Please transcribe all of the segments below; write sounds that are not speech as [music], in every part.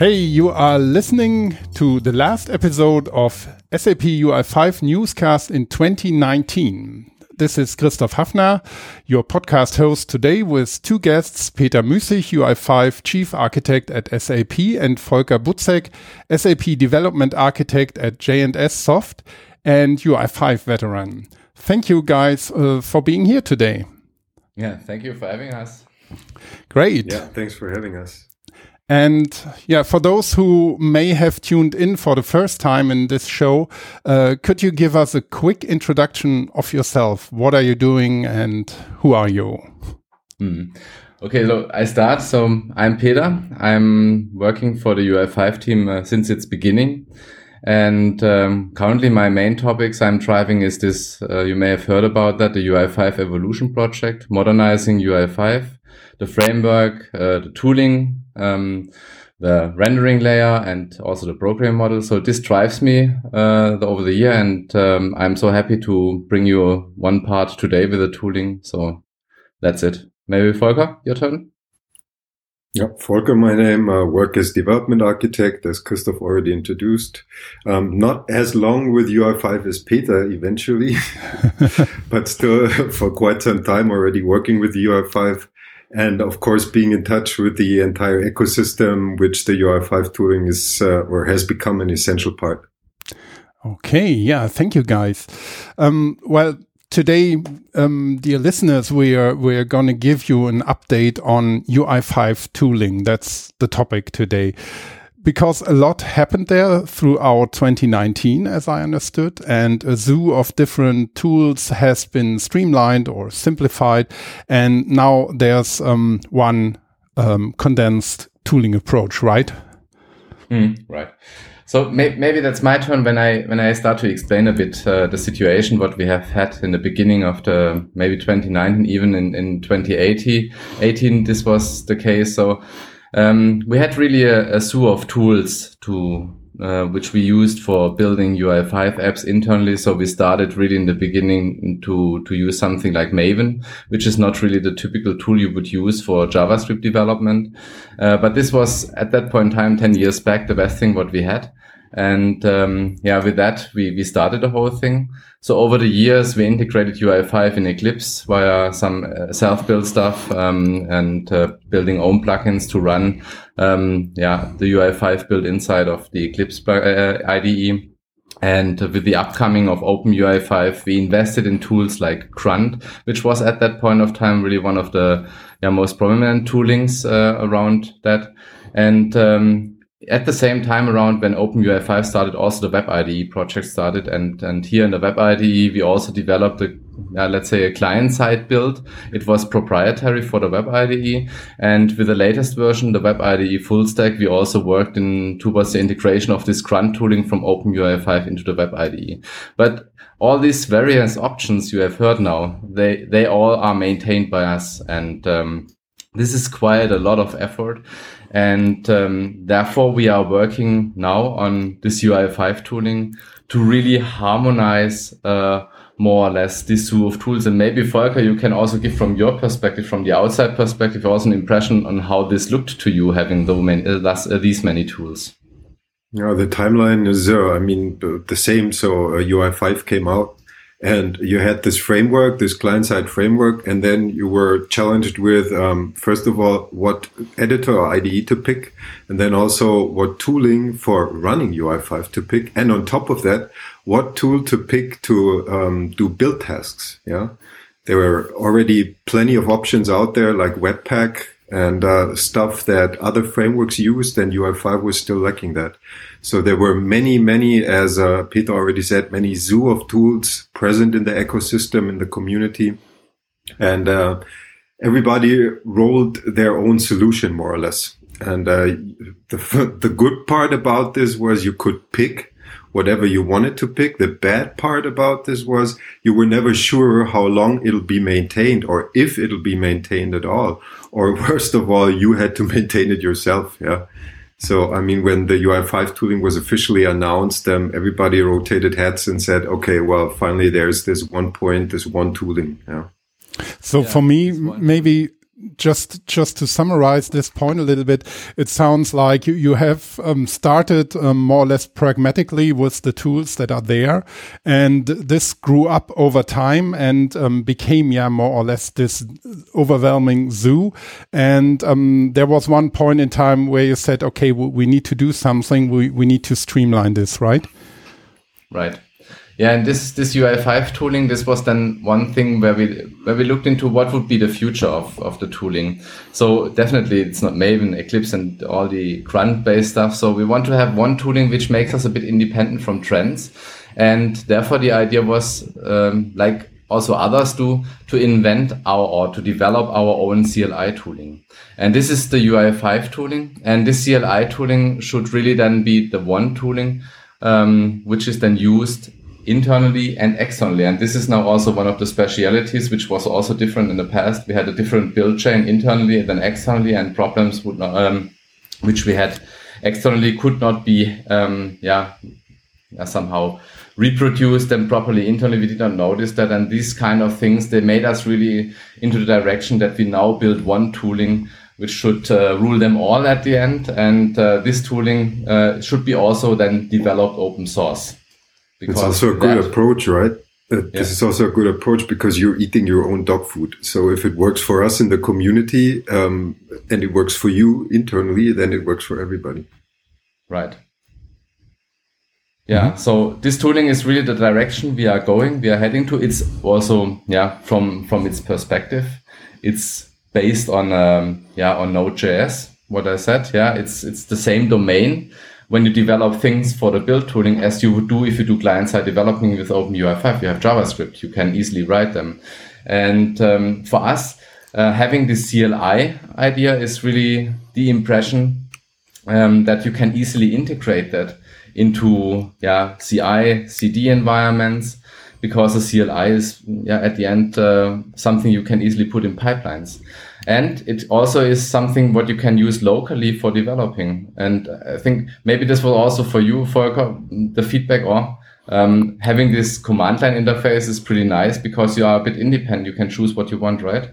Hey, you are listening to the last episode of SAP UI5 Newscast in 2019. This is Christoph Hafner, your podcast host today with two guests, Peter Müßig, UI5 Chief Architect at SAP, and Volker Buzek, SAP Development Architect at J&S Soft and UI5 veteran. Thank you guys uh, for being here today. Yeah, thank you for having us. Great. Yeah, thanks for having us. And yeah, for those who may have tuned in for the first time in this show, uh, could you give us a quick introduction of yourself? What are you doing and who are you? Hmm. Okay, so I start. So I'm Peter. I'm working for the UI5 team uh, since its beginning. And um, currently my main topics I'm driving is this, uh, you may have heard about that, the UI5 evolution project, modernizing UI5 the framework, uh, the tooling, um, the rendering layer, and also the program model. So this drives me uh, over the year, and um, I'm so happy to bring you one part today with the tooling. So that's it. Maybe Volker, your turn. Yeah, Volker, my name, uh, work as development architect, as Christoph already introduced. Um, not as long with UI5 as Peter eventually, [laughs] but still [laughs] for quite some time already working with UI5 and of course being in touch with the entire ecosystem which the ui5 tooling is uh, or has become an essential part. Okay yeah thank you guys. Um, well today um, dear listeners we are we are going to give you an update on ui5 tooling that's the topic today because a lot happened there throughout 2019, as I understood, and a zoo of different tools has been streamlined or simplified, and now there's um, one um, condensed tooling approach, right? Mm, right. So may maybe that's my turn when I when I start to explain a bit uh, the situation what we have had in the beginning of the maybe 2019, even in in 2018. 18, this was the case. So um, we had really a, a zoo of tools to uh, which we used for building UI5 apps internally. So we started really in the beginning to, to use something like Maven, which is not really the typical tool you would use for JavaScript development. Uh, but this was at that point in time, 10 years back, the best thing what we had. And um, yeah, with that, we, we started the whole thing. So over the years, we integrated UI5 in Eclipse via some uh, self-built stuff um, and uh, building own plugins to run um, yeah, the UI5 built inside of the Eclipse uh, IDE. And with the upcoming of OpenUI5, we invested in tools like Grunt, which was at that point of time really one of the yeah, most prominent toolings uh, around that. And um, at the same time around when OpenUI5 started, also the Web IDE project started. And, and here in the Web IDE, we also developed a, uh, let's say a client side build. It was proprietary for the Web IDE. And with the latest version, the Web IDE full stack, we also worked in towards the integration of this grunt tooling from OpenUI5 into the Web IDE. But all these various options you have heard now, they, they all are maintained by us. And, um, this is quite a lot of effort and um, therefore, we are working now on this UI5 tooling to really harmonize uh, more or less this zoo of tools. And maybe Volker, you can also give from your perspective, from the outside perspective, also an impression on how this looked to you having the many, uh, uh, these many tools. Yeah, the timeline is, uh, I mean, the same. So uh, UI5 came out and you had this framework, this client-side framework, and then you were challenged with, um, first of all, what editor or IDE to pick, and then also what tooling for running UI5 to pick, and on top of that, what tool to pick to um, do build tasks. Yeah, there were already plenty of options out there, like Webpack, and uh, stuff that other frameworks used, and UI5 was still lacking that. So there were many, many, as uh, Peter already said, many zoo of tools present in the ecosystem, in the community. And uh, everybody rolled their own solution, more or less. And uh, the, [laughs] the good part about this was you could pick whatever you wanted to pick. The bad part about this was you were never sure how long it'll be maintained or if it'll be maintained at all. Or [laughs] worst of all, you had to [laughs] maintain it yourself. Yeah. So, I mean, when the UI5 tooling was officially announced, um, everybody rotated heads and said, okay, well, finally there's this one point, this one tooling. Yeah. So yeah, for me, maybe just just to summarize this point a little bit, it sounds like you, you have um, started um, more or less pragmatically with the tools that are there, and this grew up over time and um, became yeah more or less this overwhelming zoo. And um, there was one point in time where you said, okay, we, we need to do something. We we need to streamline this, right? Right. Yeah, and this this UI5 tooling, this was then one thing where we where we looked into what would be the future of, of the tooling. So definitely it's not Maven, Eclipse and all the grunt based stuff. So we want to have one tooling which makes us a bit independent from trends. And therefore the idea was um, like also others do to invent our or to develop our own CLI tooling. And this is the UI5 tooling. And this CLI tooling should really then be the one tooling um, which is then used internally and externally. And this is now also one of the specialities, which was also different in the past. We had a different build chain internally than externally, and problems would not, um, which we had externally could not be, um, yeah, somehow reproduced them properly internally. We did not notice that. And these kind of things, they made us really into the direction that we now build one tooling which should uh, rule them all at the end. And uh, this tooling uh, should be also then developed open source. It's also a good that, approach, right? Uh, yeah. This is also a good approach because you're eating your own dog food. So if it works for us in the community um, and it works for you internally, then it works for everybody. Right. Yeah. Mm-hmm. So this tooling is really the direction we are going. We are heading to. It's also yeah from from its perspective, it's based on um, yeah on Node.js. What I said. Yeah. It's it's the same domain when you develop things for the build tooling as you would do if you do client-side developing with OpenUI5. You have JavaScript, you can easily write them. And um, for us, uh, having this CLI idea is really the impression um, that you can easily integrate that into yeah CI CD environments because the CLI is yeah at the end uh, something you can easily put in pipelines. And it also is something what you can use locally for developing. And I think maybe this was also for you, Volker, the feedback or um, having this command line interface is pretty nice because you are a bit independent. You can choose what you want, right?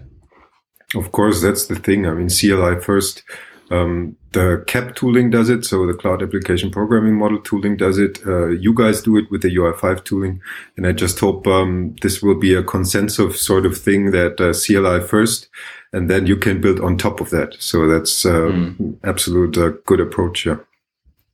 Of course, that's the thing. I mean, CLI first um, the CAP tooling does it, so the Cloud Application Programming Model tooling does it. Uh, you guys do it with the UI5 tooling, and I just hope um, this will be a consensus sort of thing that uh, CLI first, and then you can build on top of that. So that's uh, mm. absolute uh, good approach. Yeah.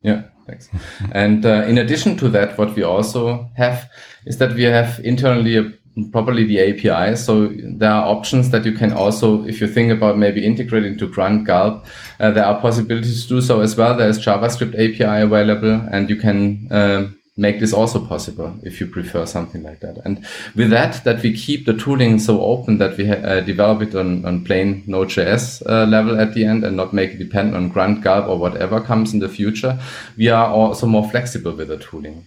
Yeah. Thanks. and uh, in addition to that, what we also have is that we have internally a properly the API. So there are options that you can also, if you think about maybe integrating to Grunt Gulp, uh, there are possibilities to do so as well. There is JavaScript API available and you can uh, make this also possible if you prefer something like that. And with that, that we keep the tooling so open that we uh, develop it on, on plain Node.js uh, level at the end and not make it depend on Grunt Gulp or whatever comes in the future. We are also more flexible with the tooling.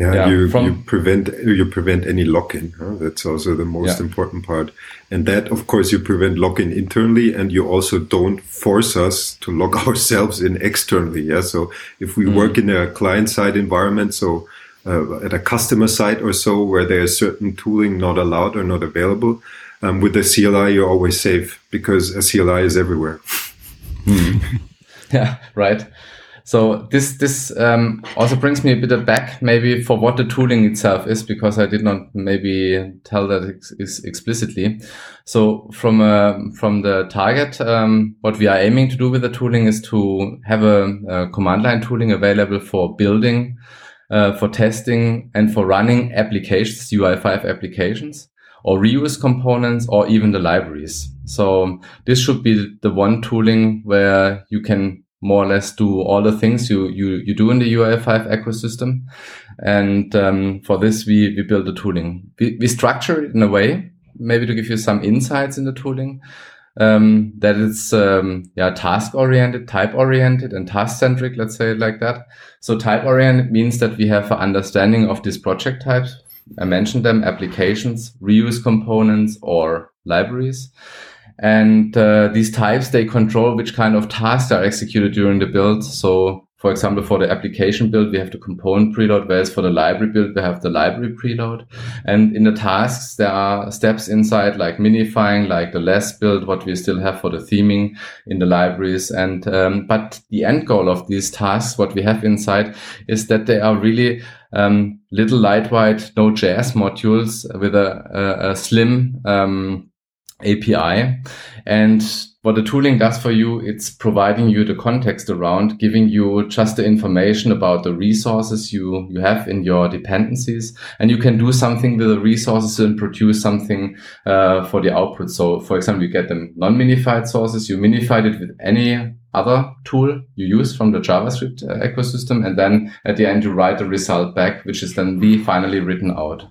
Yeah, yeah you, from, you prevent you prevent any lock-in. Huh? That's also the most yeah. important part. And that, of course, you prevent lock-in internally, and you also don't force us to lock [laughs] ourselves in externally. Yeah. So if we mm. work in a client-side environment, so uh, at a customer site or so, where there is certain tooling not allowed or not available, um, with the CLI you're always safe because a CLI is everywhere. Mm. [laughs] yeah. Right. So this this um, also brings me a bit of back maybe for what the tooling itself is because I did not maybe tell that ex explicitly. So from uh, from the target, um, what we are aiming to do with the tooling is to have a, a command line tooling available for building, uh, for testing, and for running applications, UI5 applications or reuse components or even the libraries. So this should be the one tooling where you can more or less do all the things you you you do in the UI5 ecosystem. And um, for this, we we build the tooling. We, we structure it in a way, maybe to give you some insights in the tooling. Um, that it's um, yeah task oriented, type oriented, and task centric. Let's say it like that. So type oriented means that we have an understanding of these project types. I mentioned them: applications, reuse components, or libraries. And uh, these types, they control which kind of tasks are executed during the build. So for example, for the application build, we have the component preload, whereas for the library build, we have the library preload. And in the tasks, there are steps inside like minifying, like the less build, what we still have for the theming in the libraries. And, um, but the end goal of these tasks, what we have inside is that they are really, um, little lightweight Node.js modules with a, a, a slim, um, API. And what the tooling does for you, it's providing you the context around, giving you just the information about the resources you, you have in your dependencies. And you can do something with the resources and produce something uh, for the output. So for example, you get them non-minified sources, you minified it with any other tool you use from the JavaScript uh, ecosystem. And then at the end, you write the result back, which is then be finally written out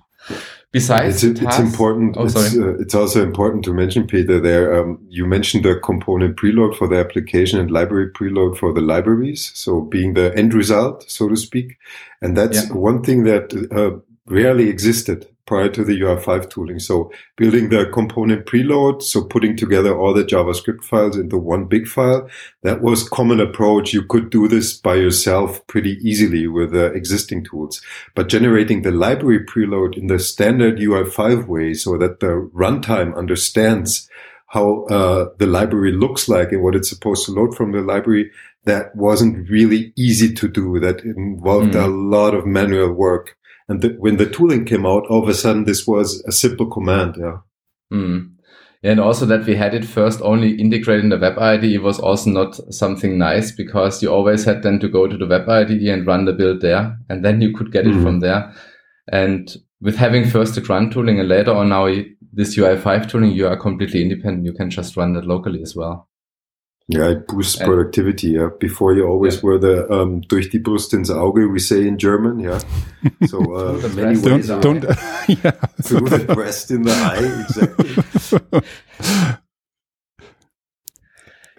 besides it's, it's important oh, it's, uh, it's, also important to mention peter there um, you mentioned the component preload for the application and library preload for the libraries so being the end result so to speak. And that's yeah. one thing that uh, rarely existed prior to the UI5 tooling. So building the component preload, so putting together all the JavaScript files into one big file, that was common approach. You could do this by yourself pretty easily with uh, existing tools. But generating the library preload in the standard UI5 way so that the runtime understands how uh, the library looks like and what it's supposed to load from the library, that wasn't really easy to do. That involved mm. a lot of manual work. And the, when the tooling came out, all of a sudden this was a simple command. Yeah. Mm. And also that we had it first only integrated in the web IDE was also not something nice because you always had then to go to the web IDE and run the build there. And then you could get mm. it from there. And with having first the grunt tooling and later on now this UI5 tooling, you are completely independent. You can just run that locally as well. Yeah, it boosts productivity. Yeah, before you always yeah. were the um, durch die Brust ins Auge, we say in German. Yeah, [laughs] so uh, many ways don't, don't [laughs] yeah. [laughs] through the breast in the eye. Exactly.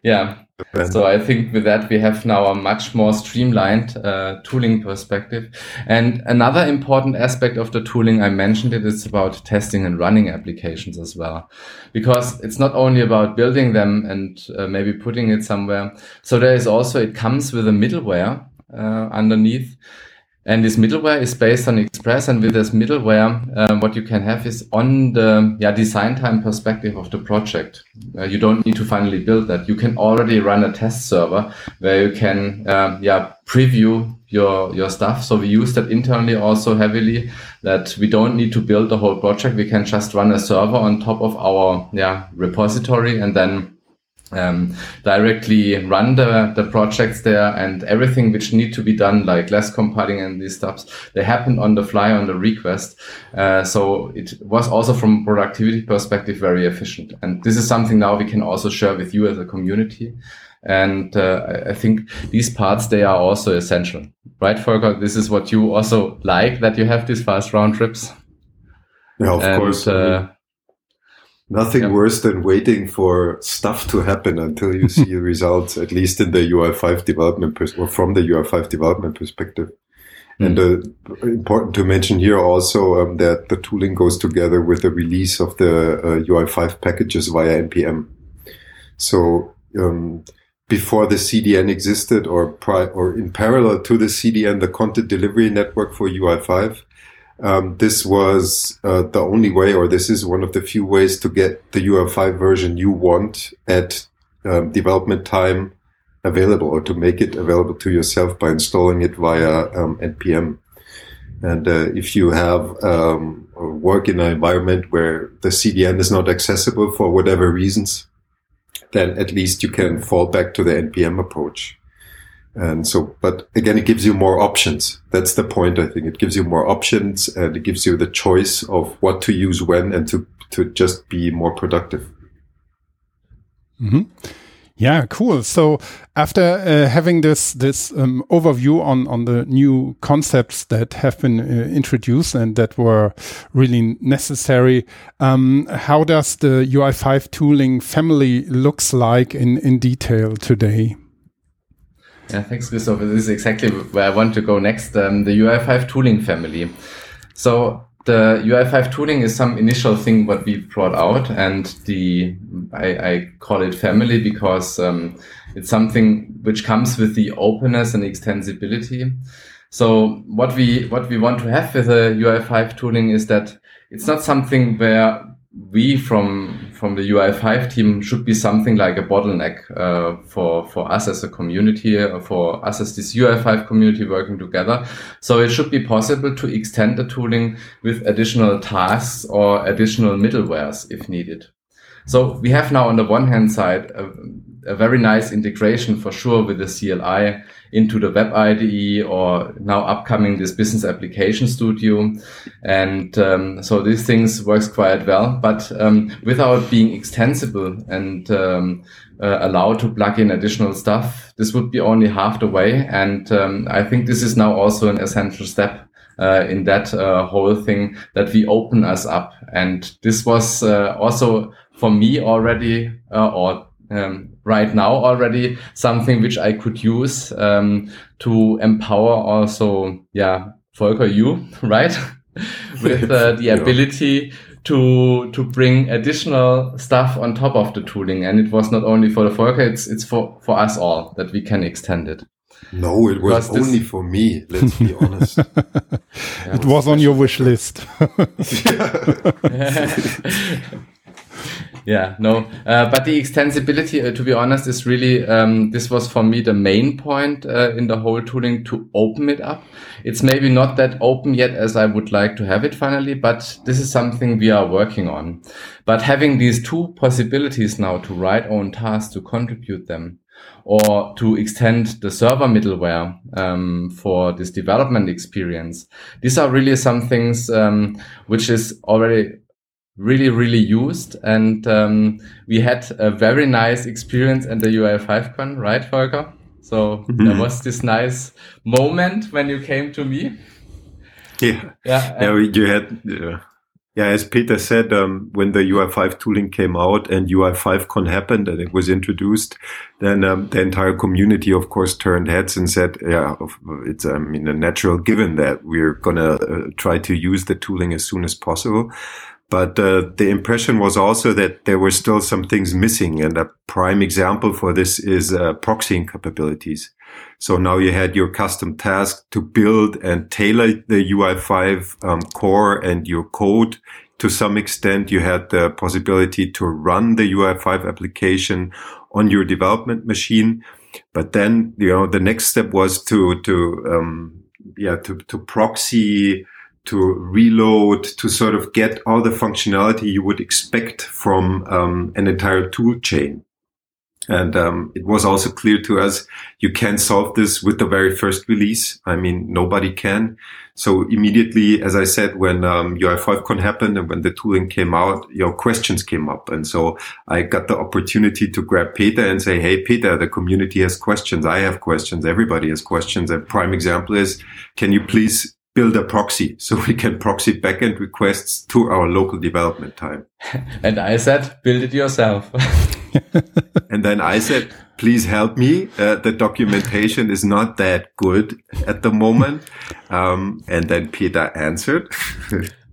yeah, so I think with that we have now a much more streamlined uh, tooling perspective. And another important aspect of the tooling I mentioned it is about testing and running applications as well, because it's not only about building them and uh, maybe putting it somewhere. So there is also it comes with a middleware uh, underneath and this middleware is based on Express. And with this middleware, uh, what you can have is on the yeah, design time perspective of the project. Uh, you don't need to finally build that. You can already run a test server where you can um, yeah, preview your, your stuff. So we use that internally also heavily that we don't need to build the whole project. We can just run a server on top of our yeah, repository and then um, directly run the, the projects there and everything which need to be done, like less compiling and these stuffs, they happen on the fly on the request. Uh, so it was also from productivity perspective very efficient. And this is something now we can also share with you as a community. And uh, I think these parts, they are also essential, right, Volker? This is what you also like, that you have these fast round trips. Yeah, of and, course. Uh, Nothing yeah. worse than waiting for stuff to happen until you see [laughs] results, at least in the UI5 development pers- or from the UI5 development perspective. Mm. And uh, important to mention here also um, that the tooling goes together with the release of the uh, UI5 packages via npm. So um, before the CDN existed, or pri- or in parallel to the CDN, the content delivery network for UI5, um, this was uh, the only way, or this is one of the few ways to get the UI5 version you want at um, development time available, or to make it available to yourself by installing it via um, npm. And uh, if you have um, work in an environment where the CDN is not accessible for whatever reasons, then at least you can fall back to the npm approach. And so, but again, it gives you more options. That's the point. I think it gives you more options and it gives you the choice of what to use when and to, to just be more productive. Mm-hmm. Yeah, cool. So after uh, having this this um, overview on on the new concepts that have been uh, introduced and that were really necessary, um, how does the UI5 tooling family looks like in in detail today? Yeah, thanks, Christopher. This is exactly where I want to go next. Um, the UI5 tooling family. So the UI5 tooling is some initial thing what we brought out, and the I, I call it family because um, It's something which comes with the openness and extensibility. So what we what we want to have with the UI5 tooling is that it's not something where we from from the UI5 team should be something like a bottleneck uh, for for us as a community, uh, for us as this UI5 community working together. So it should be possible to extend the tooling with additional tasks or additional middlewares if needed. So we have now on the one hand side a, a very nice integration for sure with the CLI into the web IDE or now upcoming this business application studio. And um, so these things works quite well, but um, without being extensible and um, uh, allowed to plug in additional stuff, this would be only half the way. And um, I think this is now also an essential step uh, in that uh, whole thing that we open us up. And this was uh, also for me already, uh, or um, right now already something which I could use um, to empower also, yeah, Volker, you, [laughs] right? [laughs] With uh, the ability to to bring additional stuff on top of the tooling, and it was not only for the Volker, it's it's for for us all that we can extend it. No, it was because only this... for me. Let's be honest. [laughs] it was on your wish list. Yeah no uh, but the extensibility uh, to be honest is really um, this was for me the main point uh, in the whole tooling to open it up it's maybe not that open yet as i would like to have it finally but this is something we are working on but having these two possibilities now to write own tasks to contribute them or to extend the server middleware um, for this development experience. These are really some things um, which is already really, really used. And um, we had a very nice experience at the UI5Con, right, Volker? So mm -hmm. there was this nice moment when you came to me. Yeah, yeah, yeah you had. Uh, yeah, as Peter said, um, when the UI5 tooling came out and UI5Con happened and it was introduced, then um, the entire community, of course, turned heads and said, "Yeah, it's I mean a natural given that we're gonna uh, try to use the tooling as soon as possible." But uh, the impression was also that there were still some things missing. And a prime example for this is uh, proxying capabilities. So now you had your custom task to build and tailor the UI5 um, core and your code. To some extent, you had the possibility to run the UI5 application on your development machine. But then, you know, the next step was to, to, um, yeah, to, to proxy to reload, to sort of get all the functionality you would expect from um, an entire tool chain. And um, it was also clear to us you can't solve this with the very first release. I mean, nobody can. So immediately, as I said, when um, UI5Con happened and when the tooling came out, your questions came up. And so I got the opportunity to grab Peter and say, Hey, Peter, the community has questions. I have questions. Everybody has questions. A prime example is, can you please build a proxy [laughs] so we can proxy backend requests to our local development time. [laughs] And I said, build it yourself. [laughs] and then I said, please help me. Uh, the documentation is not that good at the moment. Um, and then Peter answered.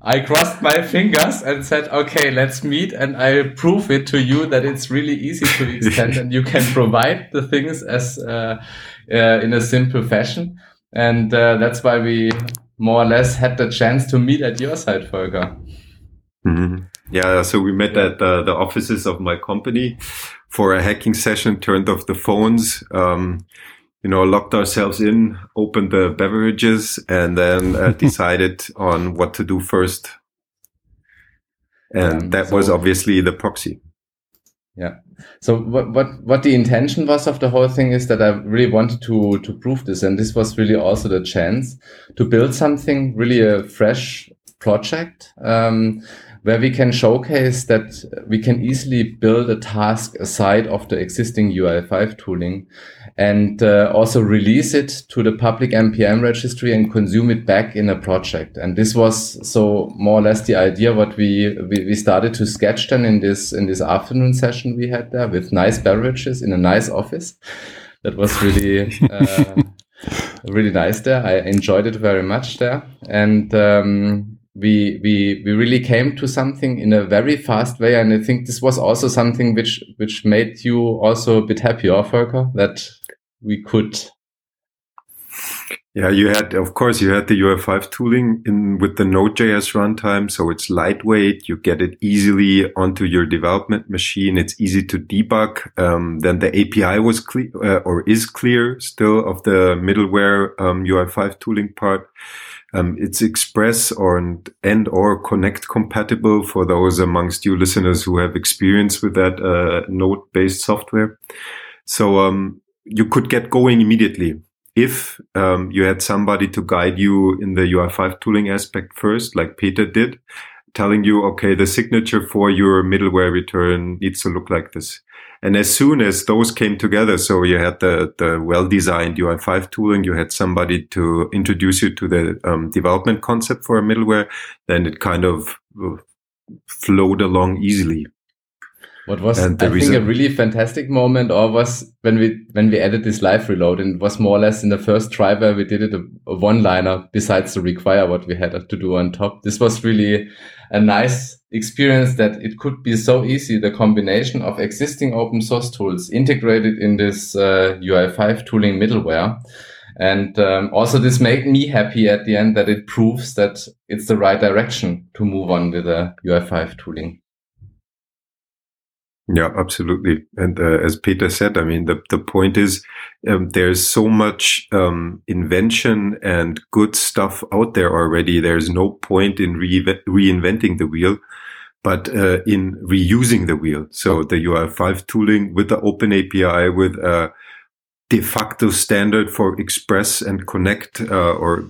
I crossed my fingers and said, okay, let's meet and I'll prove it to you that it's really easy to extend and you can provide the things as, uh, uh, in a simple fashion. And uh, that's why we more or less had the chance to meet at your site, Volker. Mm-hmm. Yeah, so we met at uh, the offices of my company for a hacking session, turned off the phones, um, you know, locked ourselves in, opened the beverages, and then uh, [laughs] decided on what to do first. And that so, was obviously the proxy. Yeah. So what what what the intention was of the whole thing is that I really wanted to to prove this, and this was really also the chance to build something really a fresh project. Um, where we can showcase that we can easily build a task aside of the existing UI5 tooling and uh, also release it to the public npm registry and consume it back in a project. And this was so more or less the idea what we, we, we started to sketch then in this in this afternoon session we had there with nice beverages in a nice office. That was really uh, [laughs] really nice there. I enjoyed it very much there. And um, we we we really came to something in a very fast way, and I think this was also something which which made you also a bit happier, Volker, that we could yeah, you had, of course, you had the UI5 tooling in with the Node.js runtime. So it's lightweight. You get it easily onto your development machine. It's easy to debug. Um, then the API was clear uh, or is clear still of the middleware um, UI5 tooling part. Um, it's Express or and or Connect compatible for those amongst you listeners who have experience with that uh, node based software. So um, you could get going immediately if um, you had somebody to guide you in the UI5 tooling aspect first, like Peter did, telling you, okay, the signature for your middleware return needs to look like this. And as soon as those came together, so you had the, the well-designed UI5 tooling, you had somebody to introduce you to the um, development concept for a middleware, then it kind of uh, flowed along easily. What was I think a really fantastic moment, or was when we when we added this live reload, and it was more or less in the first try where we did it a, a one liner besides the require what we had to do on top. This was really a nice experience that it could be so easy. The combination of existing open source tools integrated in this uh, UI5 tooling middleware. And um, also, this made me happy at the end that it proves that it's the right direction to move on with the UI5 tooling. Yeah, absolutely. And uh, as Peter said, I mean, the, the point is um, there's so much um, invention and good stuff out there already. There's no point in re- reinventing the wheel, but uh, in reusing the wheel. So the UI5 tooling with the open API with a de facto standard for Express and Connect uh, or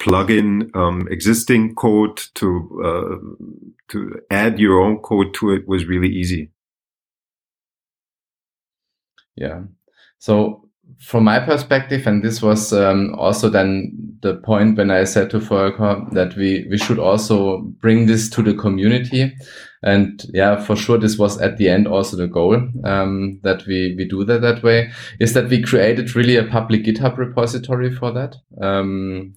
plug in um, existing code to uh, to add your own code to it was really easy. Yeah. So from my perspective, and this was um, also then the point when I said to Volker that we, we should also bring this to the community. And yeah, for sure, this was at the end also the goal um, that we, we do that that way is that we created really a public GitHub repository for that. Um,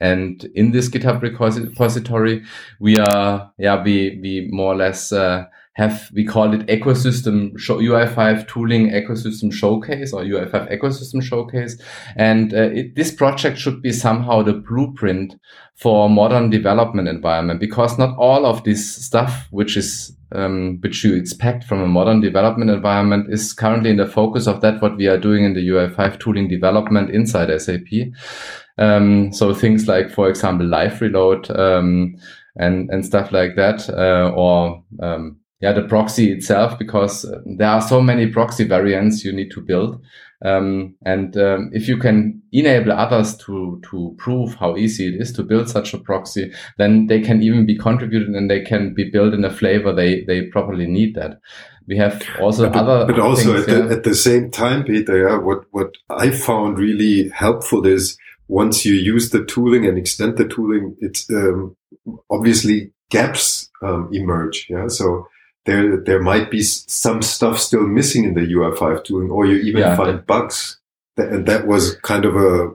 and in this GitHub repository, we are, yeah, we, we more or less, uh, have we call it ecosystem show, UI5 tooling ecosystem showcase or UI5 ecosystem showcase. And uh, it, this project should be somehow the blueprint for modern development environment because not all of this stuff, which is um, which you expect from a modern development environment, is currently in the focus of that. What we are doing in the UI5 tooling development inside SAP. Um, so things like, for example, live reload um, and and stuff like that, uh, or um, yeah, the proxy itself, because uh, there are so many proxy variants you need to build. Um, and um, if you can enable others to to prove how easy it is to build such a proxy, then they can even be contributed and they can be built in a flavor they they properly need that. We have also but, other, but also things, at, yeah. the, at the same time, Peter. Yeah, what what I found really helpful is once you use the tooling and extend the tooling, it's um, obviously gaps um, emerge. Yeah, so there there might be some stuff still missing in the UI5 tooling, or you even yeah, find bugs. And that was kind of a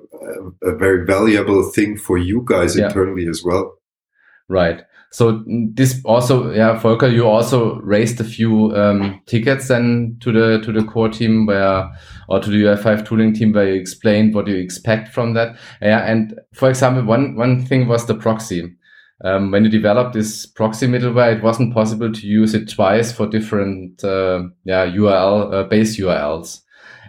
a very valuable thing for you guys yeah. internally as well. Right. So this also, yeah, Volker, you also raised a few um, tickets then to the to the core team where, or to the UI5 tooling team where you explained what you expect from that. Yeah, and for example, one one thing was the proxy um, when you developed this proxy middleware, it wasn't possible to use it twice for different uh, yeah URL uh, base URLs.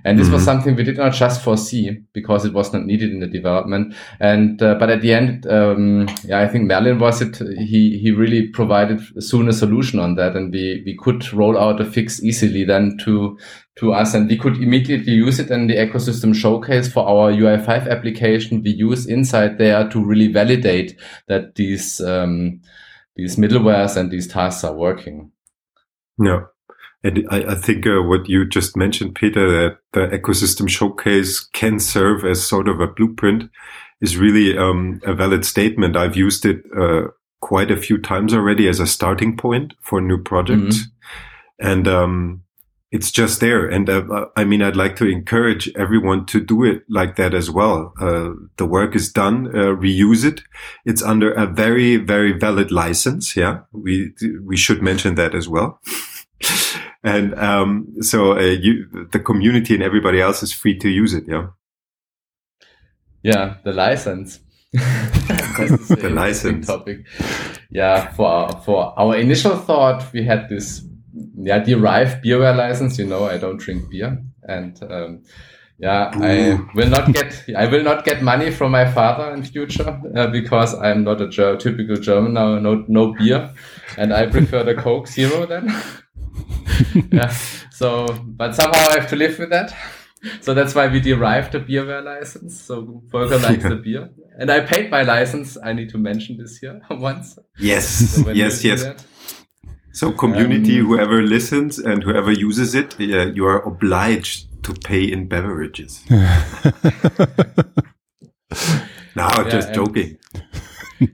And this mm-hmm. was something we did not just foresee because it was not needed in the development. And uh, but at the end, um, yeah, I think Merlin was it. He he really provided soon a solution on that, and we we could roll out a fix easily then to to us, and we could immediately use it in the ecosystem showcase for our UI5 application. We use inside there to really validate that these um, these middlewares and these tasks are working. Yeah. And I, I think uh, what you just mentioned, Peter, that the ecosystem showcase can serve as sort of a blueprint is really um, a valid statement. I've used it uh, quite a few times already as a starting point for new projects. Mm-hmm. And um, it's just there. And uh, I mean, I'd like to encourage everyone to do it like that as well. Uh, the work is done, uh, reuse it. It's under a very, very valid license. Yeah. We, we should mention that as well. [laughs] and, um, so, uh, you, the community and everybody else is free to use it. Yeah. Yeah. The license. [laughs] the license [laughs] topic. Yeah. For, for our initial thought, we had this yeah, derived beerware license. You know, I don't drink beer, and um, yeah, Ooh. I will not get I will not get money from my father in future uh, because I'm not a ger typical German now. No, no beer, and I prefer the Coke Zero then. [laughs] [laughs] yeah. So, but somehow I have to live with that. So that's why we derived the beerware license. So Volker [laughs] likes the beer, and I paid my license. I need to mention this here [laughs] once. Yes, so yes, yes. That, so community, um, whoever listens and whoever uses it, yeah, you are obliged to pay in beverages. now, yeah, just joking.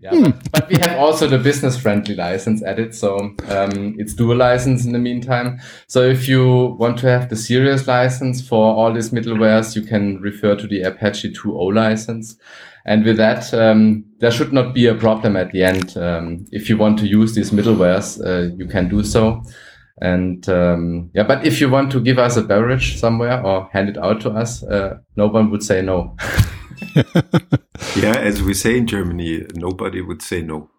Yeah, but, but, we have also the business friendly license added. So um, it's dual license in the meantime. So if you want to have the serious license for all these middlewares, you can refer to the Apache 2.0 license. And with that, um, there should not be a problem at the end. Um, if you want to use these middlewares, uh, you can do so. And um, yeah, but if you want to give us a beverage somewhere or hand it out to us, uh, no one would say no. [laughs] [laughs] yeah, as we say in Germany, nobody would say no.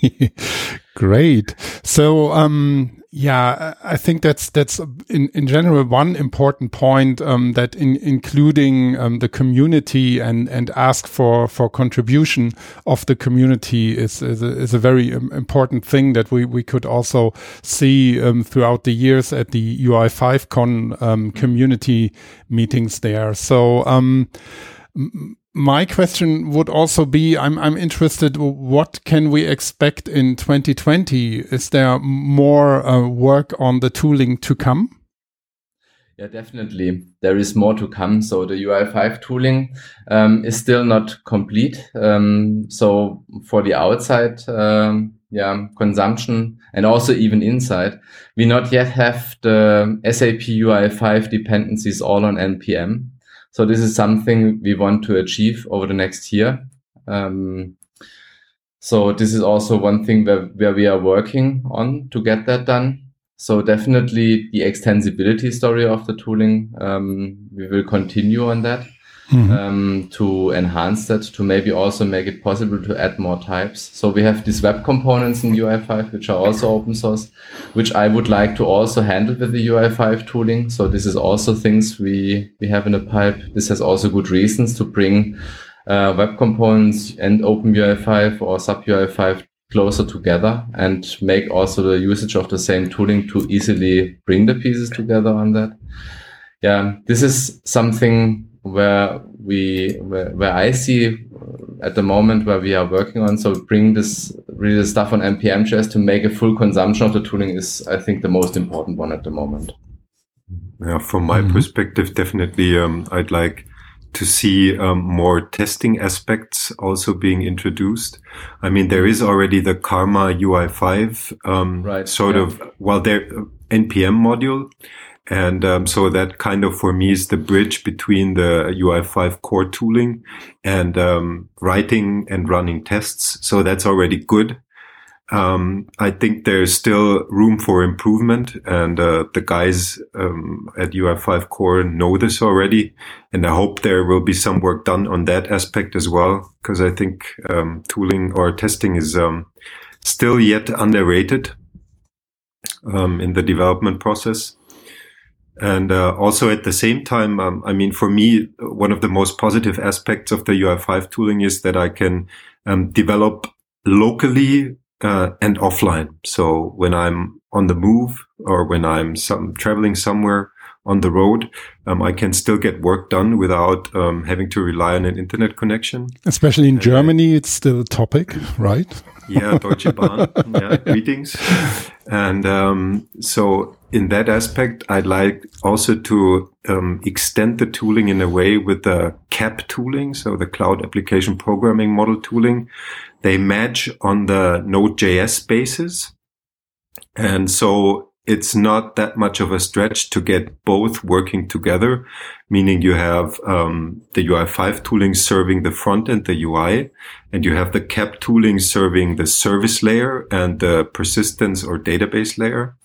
[laughs] Great. So, um, yeah, I think that's that's in in general one important point um, that in, including um, the community and and ask for for contribution of the community is is a, is a very um, important thing that we we could also see um, throughout the years at the UI5 Con um, community meetings there. So. My question would also be I'm, I'm interested what can we expect in 2020 is there more uh, work on the tooling to come? Yeah definitely. There is more to come. So the ui5 tooling um, is still not complete. Um, so for the outside um, yeah consumption and also even inside we not yet have the sap ui5 dependencies all on npm so this is something we want to achieve over the next year. Um, so this is also one thing where, where we are working on to get that done. So definitely the extensibility story of the tooling, um, we will continue on that mm-hmm. um, to enhance that, to maybe also make it possible to add more types. So we have these web components in UI5, which are also open source, which I would like to also handle with the UI5 tooling. So this is also things we, we have in the pipe. This has also good reasons to bring uh, web components and open UI5 or SAP UI5 closer together and make also the usage of the same tooling to easily bring the pieces together on that. Yeah, this is something where we where, where I see uh, at the moment where we are working on. So bring this really the stuff on npm just to make a full consumption of the tooling is I think the most important one at the moment. Yeah, from my mm-hmm. perspective, definitely um, I'd like to see um, more testing aspects also being introduced. I mean, there is already the Karma UI5 um, right, sort yeah. of well, there npm module and um, so that kind of for me is the bridge between the UI5 core tooling and um, writing and running tests. So that's already good. Um, I think there's still room for improvement, and uh, the guys um, at UI5 Core know this already. And I hope there will be some work done on that aspect as well, because I think um, tooling or testing is um, still yet underrated in the development process. And uh, also at the same time, um, I mean, for me, one of the most positive aspects of the UI5 tooling is that I can um, develop locally uh, and offline. So when I'm on the move or when I'm some, traveling somewhere on the road, um, I can still get work done without um, having to rely on an internet connection. Especially in and Germany, I, it's still a topic, right? yeah, Deutsche Bahn. [laughs] yeah, greetings. And um, so in that aspect, I'd like also to um, extend the tooling in a way with the CAP tooling, so the Cloud Application Programming Model tooling. They match on the Node.js basis. And so it's not that much of a stretch to get both working together, meaning you have um, the UI5 tooling serving the front end, the UI, and you have the CAP tooling serving the service layer and the persistence or database layer.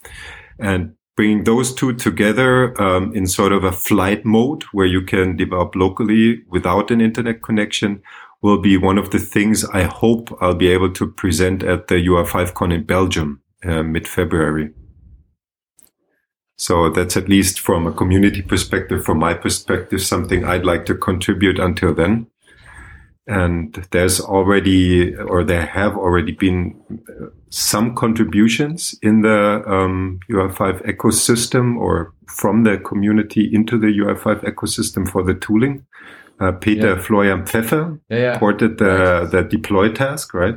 And bringing those two together um, in sort of a flight mode where you can develop locally without an internet connection will be one of the things I hope I'll be able to present at the UI5Con in Belgium uh, mid-February. So that's at least from a community perspective, from my perspective, something I'd like to contribute until then. And there's already, or there have already been uh, some contributions in the um, UI5 ecosystem or from the community into the UI5 ecosystem for the tooling. Uh, Peter yeah. Florian Pfeffer yeah, yeah. ported the, right. the deploy task, right?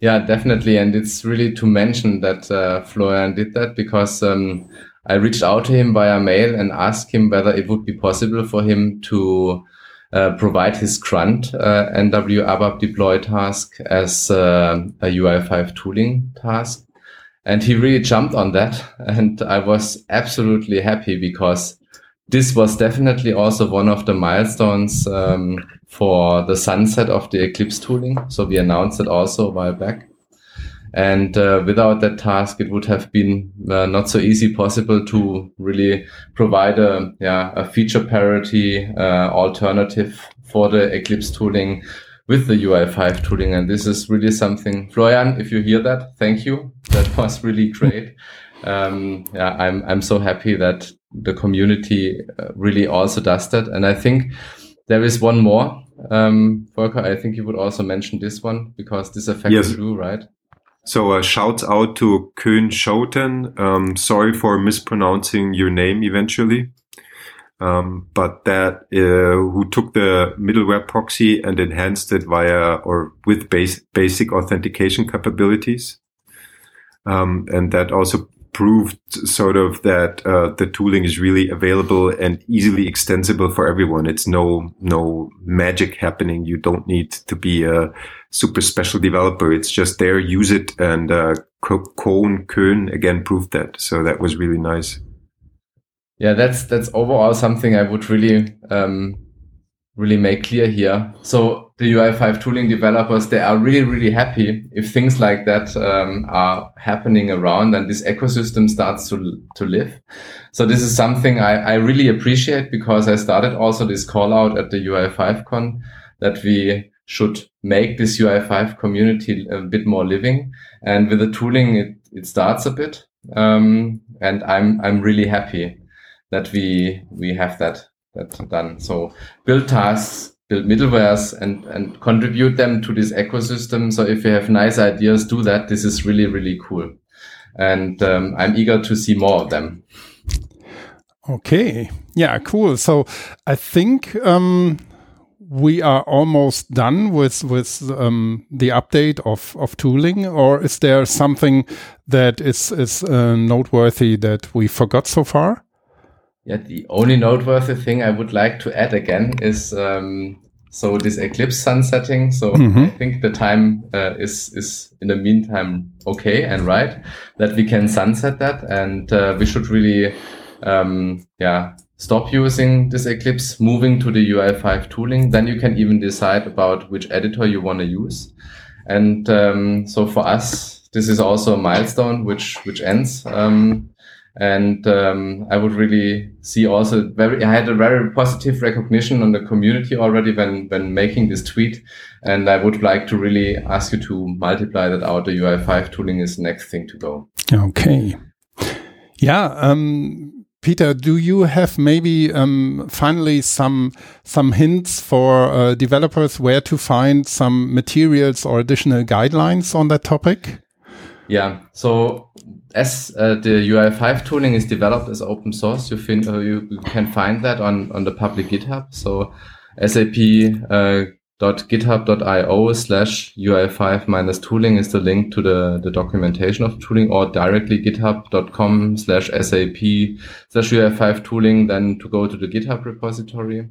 Yeah, definitely. And it's really to mention that uh, Florian did that because um, I reached out to him via mail and asked him whether it would be possible for him to uh, provide his grunt uh, NW ABAP deploy task as uh, a UI5 tooling task. And he really jumped on that. And I was absolutely happy because this was definitely also one of the milestones um, for the sunset of the Eclipse tooling. So we announced it also a while back. And uh, without that task, it would have been uh, not so easy possible to really provide a, yeah, a feature parity uh, alternative for the Eclipse tooling with the UI5 tooling. And this is really something, Florian, if you hear that, thank you. That [laughs] was really great. Um, yeah, I'm, I'm so happy that the community uh, really also does that. And I think there is one more, um, Volker, I think you would also mention this one because this affects yes. you, right? So uh, shouts out to Köhn Schouten. Um, sorry for mispronouncing your name eventually. Um, but that uh, who took the middleware proxy and enhanced it via or with base, basic authentication capabilities. Um, and that also proved sort of that uh, the tooling is really available and easily extensible for everyone. It's no no magic happening. You don't need to be a super special developer. It's just there, use it, and uh, Köhn again proved that. So that was really nice. Yeah, that's that's overall something I would really um, really make clear here. So the UI5 tooling developers, they are really, really happy if things like that um, are happening around and this ecosystem starts to, to live. So this is something I, I really appreciate because I started also this call out at the UI5 con that we should make this UI5 community a bit more living. And with the tooling, it, it starts a bit. Um, and I'm, I'm really happy that we, we have that that's done. So build tasks, build middlewares and, and contribute them to this ecosystem. So if you have nice ideas, do that. This is really, really cool. And um, I'm eager to see more of them. Okay. Yeah, cool. So I think um, we are almost done with with um, the update of of tooling, or is there something that is is uh, noteworthy that we forgot so far? Yeah, the only noteworthy thing I would like to add again is um, so this eclipse sunsetting. So mm-hmm. I think the time uh, is is in the meantime okay and right that we can sunset that, and uh, we should really um, yeah stop using this eclipse, moving to the UI5 tooling. Then you can even decide about which editor you want to use. And um, so for us, this is also a milestone which which ends. Um, and um, I would really see also very. I had a very positive recognition on the community already when when making this tweet, and I would like to really ask you to multiply that out. The UI5 tooling is the next thing to go. Okay. Yeah. Um, Peter, do you have maybe um, finally some some hints for uh, developers where to find some materials or additional guidelines on that topic? Yeah. So as uh, the UI5 tooling is developed as open source, you, uh, you, you, can find that on, on the public GitHub. So SAP uh, github.io slash UI5 minus tooling is the link to the, the documentation of tooling or directly github.com slash SAP slash UI5 tooling, then to go to the GitHub repository.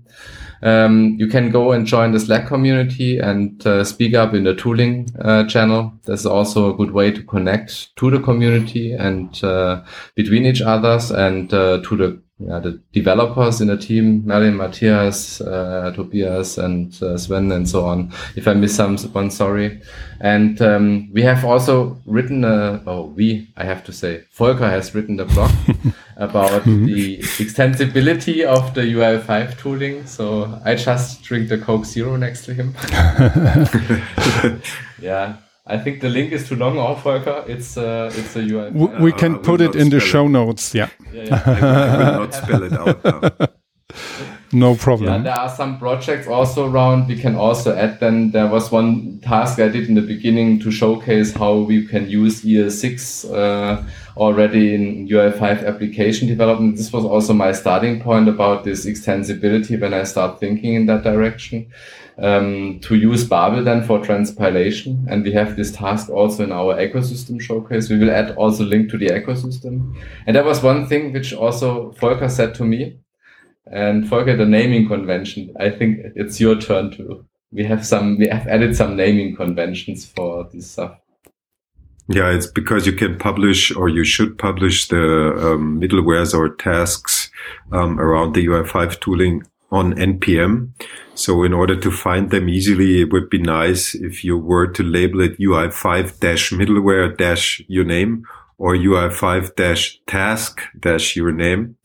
Um, you can go and join the Slack community and uh, speak up in the tooling uh, channel. That's also a good way to connect to the community and uh, between each others and uh, to the yeah, the developers in the team, Merlin, Matthias, uh, Tobias, and uh, Sven, and so on. If I miss someone, sorry. And um, we have also written a, oh, we, I have to say, Volker has written a blog [laughs] about mm-hmm. the extensibility of the UI5 tooling. So I just drink the Coke Zero next to him. [laughs] [laughs] yeah. I think the link is too long, off Volker. It's uh, it's a UI. We, we can uh, put it in the show it. notes. Yeah. yeah, yeah. I, will not spell it out. [laughs] no problem. Yeah, there are some projects also around. We can also add. Then there was one task I did in the beginning to showcase how we can use ES6 uh, already in UI5 application development. This was also my starting point about this extensibility when I start thinking in that direction um, to use Babel then for transpilation. And we have this task also in our ecosystem showcase. We will add also link to the ecosystem. And that was one thing which also Volker said to me. And Volker, the naming convention, I think it's your turn to. We have some, we have added some naming conventions for this stuff. Yeah, it's because you can publish or you should publish the um, middlewares or tasks um, around the UI5 tooling on NPM. So in order to find them easily, it would be nice if you were to label it UI5 dash middleware dash your name or UI5 dash task dash your name,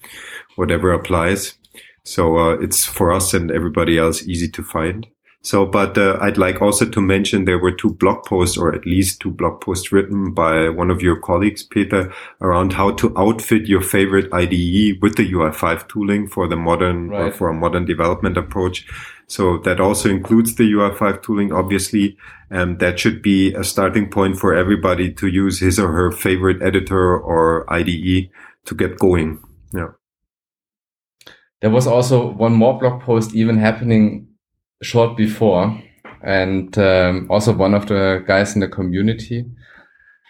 whatever applies. So uh, it's for us and everybody else easy to find. So, but uh, I'd like also to mention there were two blog posts, or at least two blog posts written by one of your colleagues, Peter, around how to outfit your favorite IDE with the UI5 tooling for the modern right. or for a modern development approach. So that also includes the UI5 tooling, obviously. And that should be a starting point for everybody to use his or her favorite editor or IDE to get going. Yeah. There was also one more blog post even happening short before, and um, also one of the guys in the community.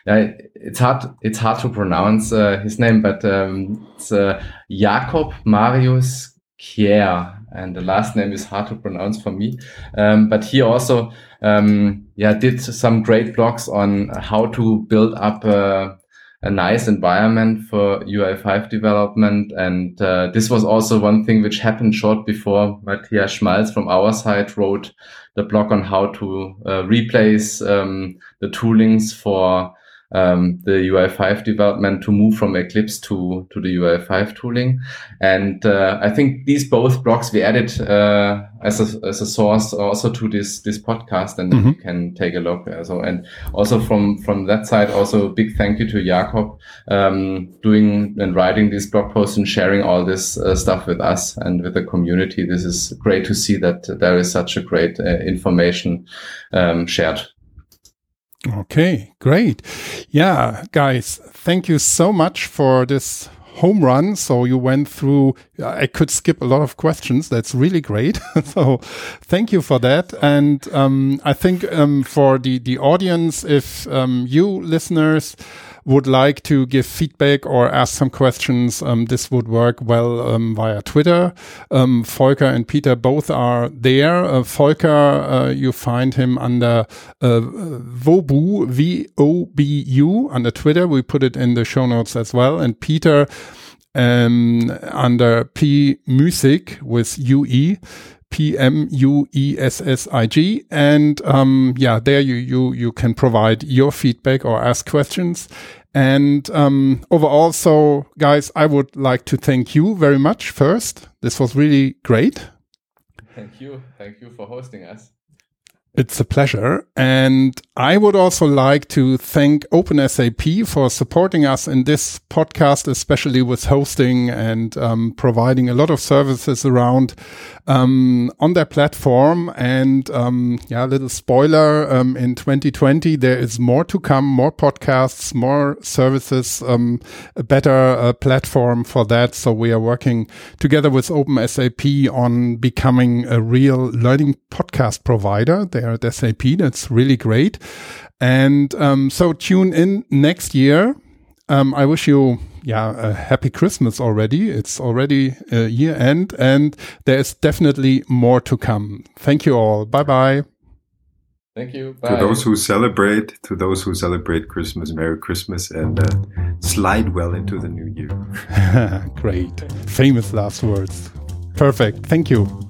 Yeah, it's hard. It's hard to pronounce uh, his name, but um, it's uh, Jakob Marius Kjær, and the last name is hard to pronounce for me. Um, but he also, um, yeah, did some great blogs on how to build up. Uh, a nice environment for UI5 development. And uh, this was also one thing which happened short before Matthias Schmalz from our side wrote the blog on how to uh, replace um, the toolings for um, the UI5 development to move from Eclipse to, to the UI5 tooling. And uh, I think these both blogs we added uh, as, a, as a source also to this this podcast, and mm-hmm. you can take a look. So and also from from that side, also big thank you to Jakob um, doing and writing these blog posts and sharing all this uh, stuff with us and with the community. This is great to see that there is such a great uh, information um, shared. Okay, great. Yeah, guys, thank you so much for this home run. So you went through, I could skip a lot of questions. That's really great. [laughs] so thank you for that. And um, I think um, for the, the audience, if um, you listeners, would like to give feedback or ask some questions, um, this would work well um, via Twitter. Um, Volker and Peter both are there. Uh, Volker, uh, you find him under uh, Vobu, V-O-B-U, under Twitter. We put it in the show notes as well. And Peter, um, under P Muessig with UE. P M U E S S I G. And um, yeah, there you, you, you can provide your feedback or ask questions. And um, overall, so guys, I would like to thank you very much first. This was really great. Thank you. Thank you for hosting us. It's a pleasure. And I would also like to thank OpenSAP for supporting us in this podcast, especially with hosting and um, providing a lot of services around um, on their platform. And um, yeah, little spoiler: um, in 2020 there is more to come, more podcasts, more services, um, a better uh, platform for that. So we are working together with OpenSAP on becoming a real learning podcast provider there at SAP. That's really great. And um, so tune in next year. Um, I wish you, yeah, a happy Christmas already. It's already uh, year end, and there is definitely more to come. Thank you all. Bye bye. Thank you. Bye. To those who celebrate, to those who celebrate Christmas, Merry Christmas, and uh, slide well into the new year. [laughs] Great, famous last words. Perfect. Thank you.